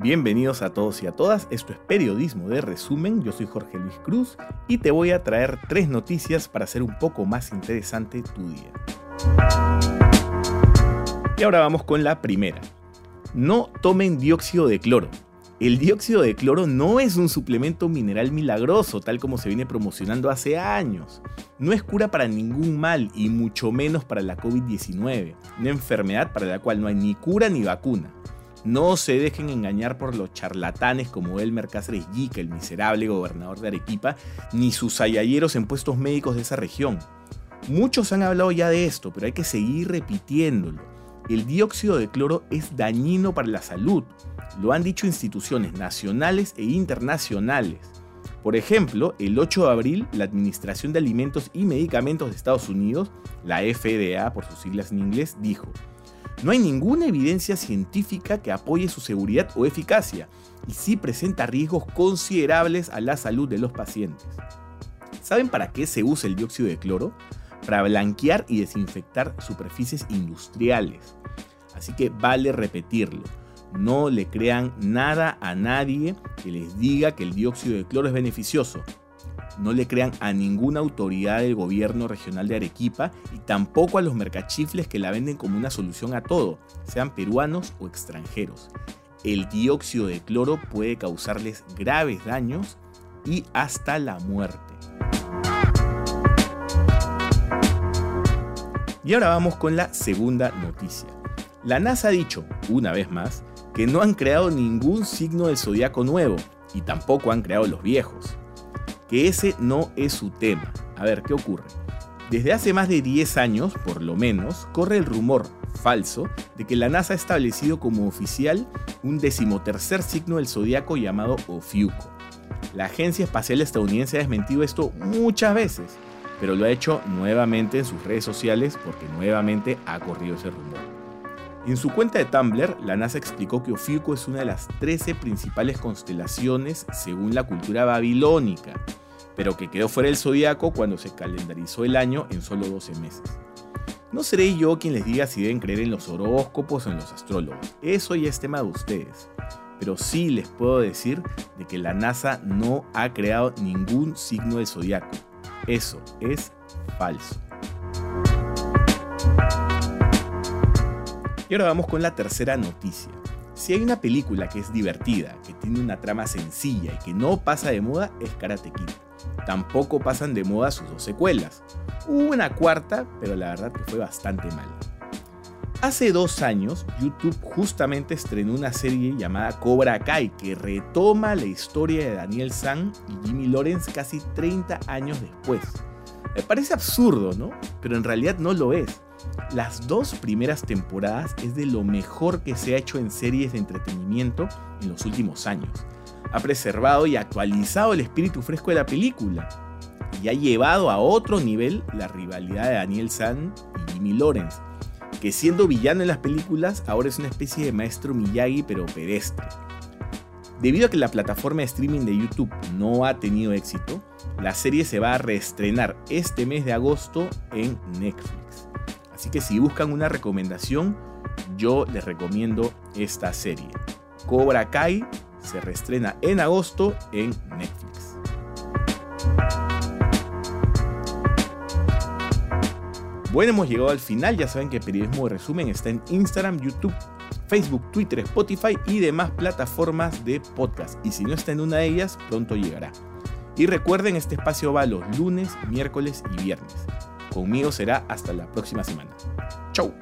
Bienvenidos a todos y a todas, esto es Periodismo de Resumen, yo soy Jorge Luis Cruz y te voy a traer tres noticias para hacer un poco más interesante tu día. Y ahora vamos con la primera. No tomen dióxido de cloro. El dióxido de cloro no es un suplemento mineral milagroso, tal como se viene promocionando hace años. No es cura para ningún mal y mucho menos para la COVID-19, una enfermedad para la cual no hay ni cura ni vacuna. No se dejen engañar por los charlatanes como Elmer Cáceres Yica, el miserable gobernador de Arequipa, ni sus ayayeros en puestos médicos de esa región. Muchos han hablado ya de esto, pero hay que seguir repitiéndolo. El dióxido de cloro es dañino para la salud. Lo han dicho instituciones nacionales e internacionales. Por ejemplo, el 8 de abril, la Administración de Alimentos y Medicamentos de Estados Unidos, la FDA por sus siglas en inglés, dijo, no hay ninguna evidencia científica que apoye su seguridad o eficacia, y sí presenta riesgos considerables a la salud de los pacientes. ¿Saben para qué se usa el dióxido de cloro? Para blanquear y desinfectar superficies industriales. Así que vale repetirlo. No le crean nada a nadie que les diga que el dióxido de cloro es beneficioso. No le crean a ninguna autoridad del gobierno regional de Arequipa y tampoco a los mercachifles que la venden como una solución a todo, sean peruanos o extranjeros. El dióxido de cloro puede causarles graves daños y hasta la muerte. Y ahora vamos con la segunda noticia. La NASA ha dicho, una vez más, que no han creado ningún signo del zodiaco nuevo y tampoco han creado los viejos. Que ese no es su tema. A ver, ¿qué ocurre? Desde hace más de 10 años, por lo menos, corre el rumor falso de que la NASA ha establecido como oficial un decimotercer signo del zodiaco llamado Ofiuco. La Agencia Espacial Estadounidense ha desmentido esto muchas veces, pero lo ha hecho nuevamente en sus redes sociales porque nuevamente ha corrido ese rumor. En su cuenta de Tumblr, la NASA explicó que Ofiuco es una de las 13 principales constelaciones según la cultura babilónica, pero que quedó fuera del zodiaco cuando se calendarizó el año en solo 12 meses. No seré yo quien les diga si deben creer en los horóscopos o en los astrólogos, eso ya es tema de ustedes. Pero sí les puedo decir de que la NASA no ha creado ningún signo del zodiaco. Eso es falso. Y ahora vamos con la tercera noticia. Si hay una película que es divertida, que tiene una trama sencilla y que no pasa de moda, es Karate Kid. Tampoco pasan de moda sus dos secuelas. Hubo una cuarta, pero la verdad que fue bastante mala. Hace dos años, YouTube justamente estrenó una serie llamada Cobra Kai que retoma la historia de Daniel San y Jimmy Lawrence casi 30 años después. Me parece absurdo, ¿no? Pero en realidad no lo es. Las dos primeras temporadas es de lo mejor que se ha hecho en series de entretenimiento en los últimos años. Ha preservado y actualizado el espíritu fresco de la película y ha llevado a otro nivel la rivalidad de Daniel San y Jimmy Lawrence, que siendo villano en las películas ahora es una especie de maestro Miyagi pero pedestre. Debido a que la plataforma de streaming de YouTube no ha tenido éxito, la serie se va a reestrenar este mes de agosto en Netflix. Así que si buscan una recomendación, yo les recomiendo esta serie. Cobra Kai se reestrena en agosto en Netflix. Bueno, hemos llegado al final. Ya saben que Periodismo de Resumen está en Instagram, YouTube, Facebook, Twitter, Spotify y demás plataformas de podcast. Y si no está en una de ellas, pronto llegará. Y recuerden, este espacio va los lunes, miércoles y viernes. Conmigo será hasta la próxima semana. Chau.